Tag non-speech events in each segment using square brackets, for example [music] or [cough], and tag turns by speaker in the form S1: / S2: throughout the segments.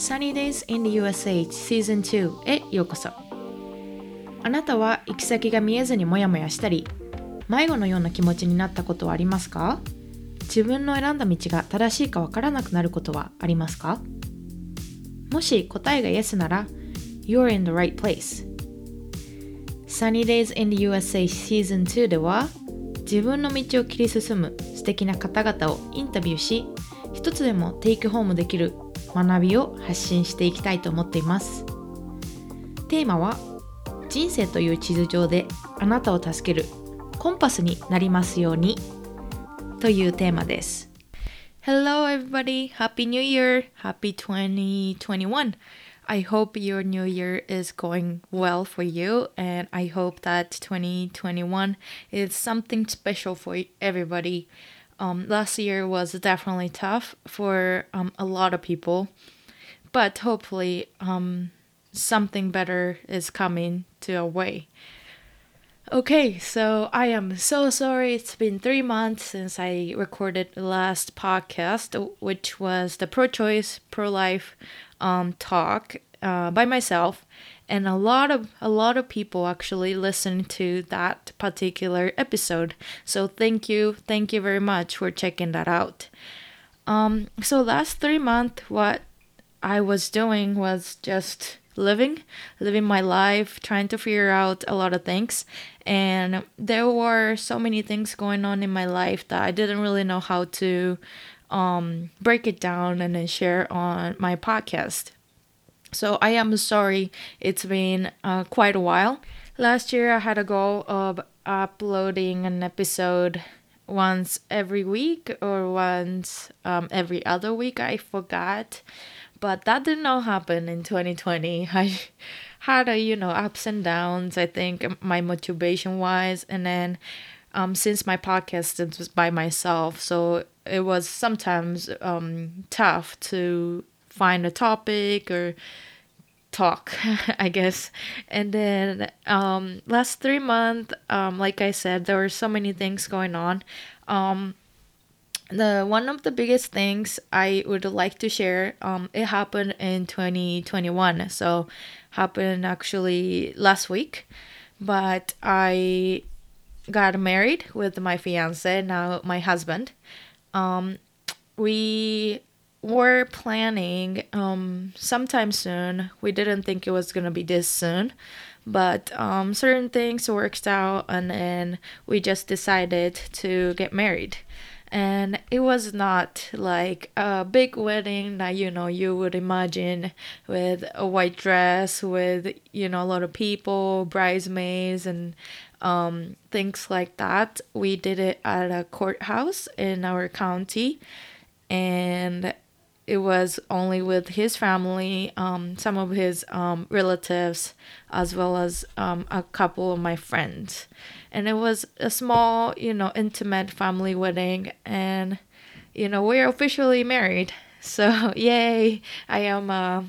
S1: Sunny Days in the USH Season 2へようこそ。あなたは行き先が見えずにモヤモヤしたり迷子のような気持ちになったことはありますか？自分の選んだ道が正しいかわからなくなることはありますか？もし答えが Yes なら You're in the right place. Sunny Days in the USA Season 2では自分の道を切り進む素敵な方々をインタビューし一つでもテイクホームできる学びを発信していきたいと思っていますテーマは人生という地図上であなたを助けるコンパスになりますようにというテーマです Hello everybody! Happy New Year! Happy 2021! I hope your new year is going well for you, and I hope that 2021 is something special for everybody. Um, last year was definitely tough for um, a lot of people, but hopefully, um, something better is coming to our way. Okay, so I am so sorry. It's been three months since I recorded the last podcast, which was the pro choice, pro life um, talk uh, by myself. And a lot of a lot of people actually listened to that particular episode. So thank you, thank you very much for checking that out. Um, so last three months, what I was doing was just living, living my life, trying to figure out a lot of things. And there were so many things going on in my life that I didn't really know how to um, break it down and then share on my podcast. So I am sorry it's been uh, quite a while. Last year I had a goal of uploading an episode once every week or once um, every other week. I forgot but that did not happen in 2020 [laughs] i had a you know ups and downs i think my motivation wise and then um since my podcast was by myself so it was sometimes um tough to find a topic or talk [laughs] i guess. And then um last three months um like i said there were so many things going on. Um the one of the biggest things I would like to share um it happened in 2021 so happened actually last week. But I got married with my fiance now my husband. Um we were planning um sometime soon. We didn't think it was gonna be this soon but um certain things worked out and then we just decided to get married. And it was not like a big wedding that you know you would imagine with a white dress with you know a lot of people bridesmaids and um, things like that. We did it at a courthouse in our county and it was only with his family, um, some of his um, relatives, as well as um, a couple of my friends. And it was a small, you know, intimate family wedding. And, you know, we're officially married. [laughs] So, yay! I am a,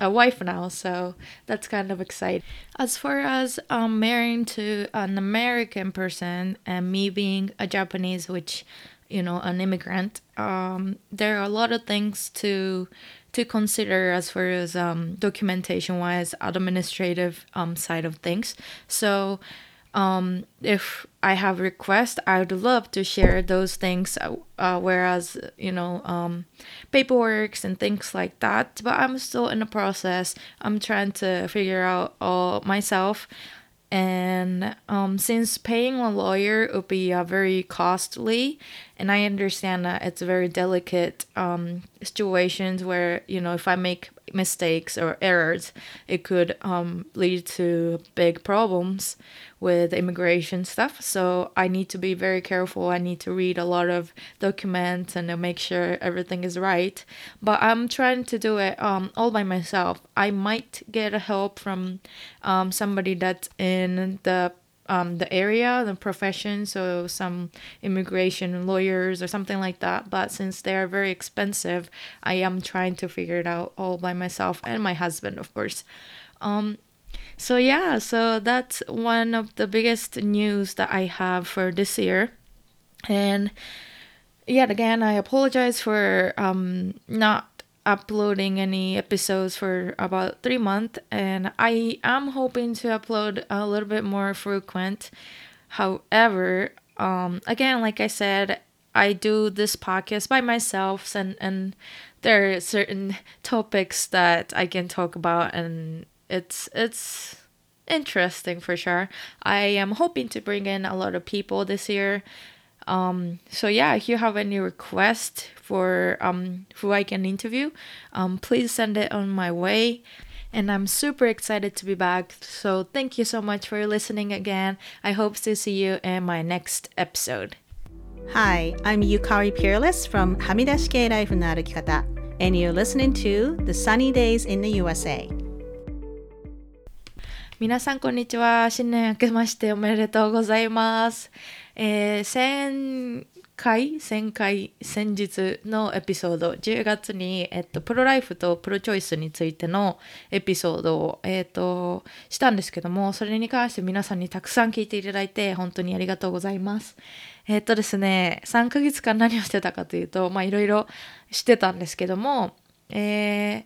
S1: a wife now. So that's kind of exciting. As far as um, marrying to an American person and me being a Japanese, which you know an immigrant um, there are a lot of things to to consider as far as um, documentation wise administrative um, side of things. So um, if i have requests i would love to share those things uh, uh, whereas you know um, paperwork and things like that but i'm still in the process. I'm trying to figure out all myself and um, since paying a lawyer would be uh, very costly and i understand that it's a very delicate um, situations where you know if i make mistakes or errors it could um, lead to big problems with immigration stuff. So i need to be very careful. I need to read a lot of documents and make sure everything is right. But i'm trying to do it um, all by myself. I might get help from um, somebody that's in the um, the area, the profession, so some immigration lawyers or something like that. But since they are very expensive, I am trying to figure it out all by myself and my husband, of course. Um, so yeah, so that's one of the biggest news that I have for this year, and yet again, I apologize for um, not uploading any episodes for about three months, and I am hoping to upload a little bit more frequent. However, um, again, like I said, I do this podcast by myself, and and there are certain [laughs] topics that I can talk about, and it's it's interesting for sure. I am hoping to bring in a lot of people this year. Um, so yeah, if you have any request for um, who I can interview, um, please send it on my way. And I'm super excited to be back. So thank you so much for listening again. I hope to see you in my next episode.
S2: Hi, I'm Yukari Peerless from Hamidashike Life no Arukikata, and you're listening to The Sunny Days in the USA.
S1: 皆さんこんにちは。新年明けましておめでとうございます。えー、先回、先回、先日のエピソード、10月に、えっと、プロライフとプロチョイスについてのエピソードを、えっと、したんですけども、それに関して皆さんにたくさん聞いていただいて、本当にありがとうございます。えっとですね、3ヶ月間何をしてたかというと、まあいろいろしてたんですけども、えー、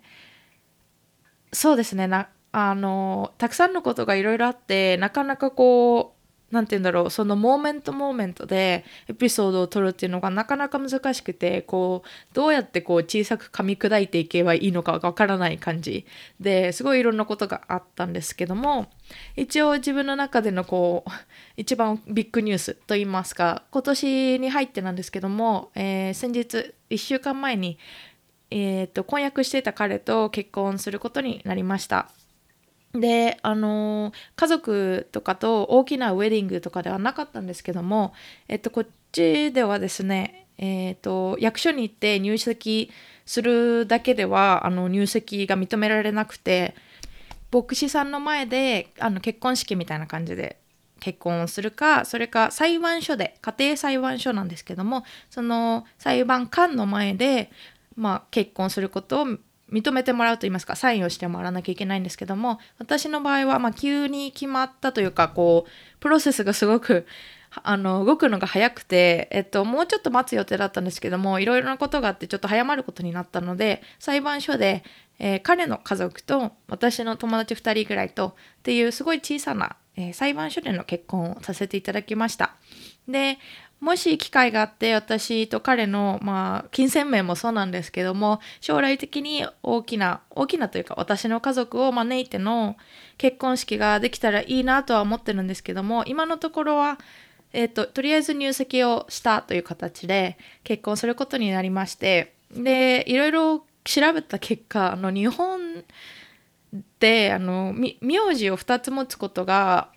S1: そうですね、な、あの、たくさんのことがいろいろあって、なかなかこう、なんて言うんだろう、そのモーメントモーメントでエピソードを撮るっていうのがなかなか難しくて、こう、どうやってこう小さく噛み砕いていけばいいのかわからない感じで、すごいいろんなことがあったんですけども、一応自分の中でのこう、一番ビッグニュースと言いますか、今年に入ってなんですけども、えー先日、1週間前に、えーと婚約していた彼と結婚することになりました。であの家族とかと大きなウェディングとかではなかったんですけども、えっと、こっちではですね、えっと役所に行って入籍するだけではあの入籍が認められなくて牧師さんの前であの結婚式みたいな感じで結婚をするかそれか裁判所で家庭裁判所なんですけどもその裁判官の前で、まあ、結婚することを認めてもらうと言いますかサインをしてもらわなきゃいけないんですけども私の場合はまあ急に決まったというかこうプロセスがすごくあの動くのが早くて、えっと、もうちょっと待つ予定だったんですけどもいろいろなことがあってちょっと早まることになったので裁判所で、えー彼の家族と私の友達2人ぐらいとっていうすごい小さな、えー裁判所での結婚をさせていただきました。でもし機会があって私と彼の、まあ、金銭面もそうなんですけども将来的に大きな大きなというか私の家族を招いての結婚式ができたらいいなとは思ってるんですけども今のところは、えっととりあえず入籍をしたという形で結婚することになりましてでいろいろ調べた結果あの日本であの名字を2つ持つことが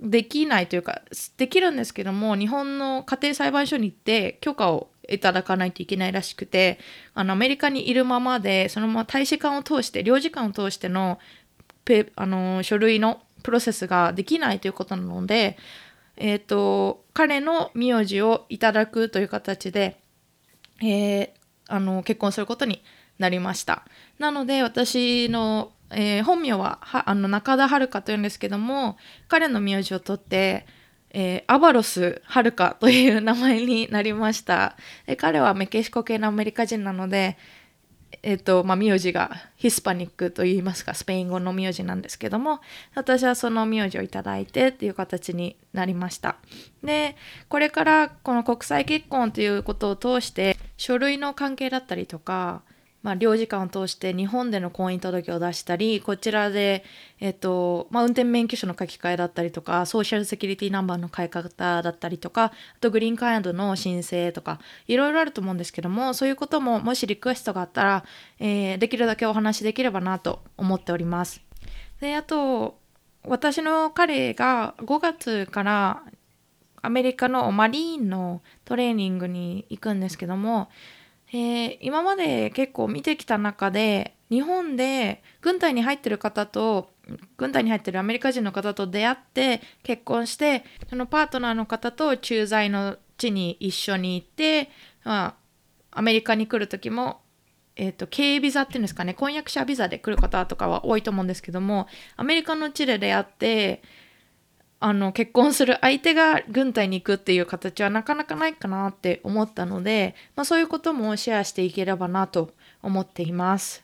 S1: できないというかできるんですけども日本の家庭裁判所に行って許可をいただかないといけないらしくてあのアメリカにいるままでそのまま大使館を通して領事館を通してのペあの書類のプロセスができないということなので、えー、と彼の名字をいただくという形で、えーあの結婚することになりました。なので私の、えー本名ははあの中田遥というんですけども彼の名字を取って、えーアバロス遥という名前になりました。で彼はメキシコ系のアメリカ人なので、えっとまあ、名字がヒスパニックといいますかスペイン語の名字なんですけども私はその名字をいただいてっていう形になりましたでこれからこの国際結婚ということを通して書類の関係だったりとか、まあ、領事館を通して日本での婚姻届を出したりこちらで、えっとまあ、運転免許証の書き換えだったりとかソーシャルセキュリティナンバーの変え方だったりとかあとグリーンカードの申請とかいろいろあると思うんですけどもそういうことももしリクエストがあったら、えーできるだけお話しできればなと思っております。であと私の彼が5月からアメリカのマリーンのトレーニングに行くんですけども、えー今まで結構見てきた中で日本で軍隊に入ってる方と軍隊に入ってるアメリカ人の方と出会って結婚してそのパートナーの方と駐在の地に一緒に行って、まあ、アメリカに来る時もえー、と経営ビザっていうんですかね婚約者ビザで来る方とかは多いと思うんですけどもアメリカの地で出会ってあの結婚する相手が軍隊に行くっていう形はなかなかないかなって思ったので、まあ、そういうこともシェアしていければなと思っています。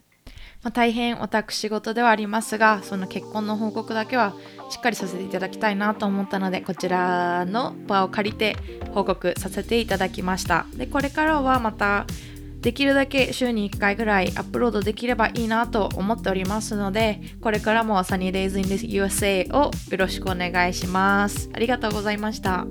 S1: まあ、大変私事ではありますが、その結婚の報告だけはしっかりさせていただきたいなと思ったので、こちらの場を借りて報告させていただきました。で、これからはまたできるだけ週に1回ぐらいアップロードできればいいなと思っておりますので、これからも Sunny Days in USA をよろしくお願いします。ありがとうございました。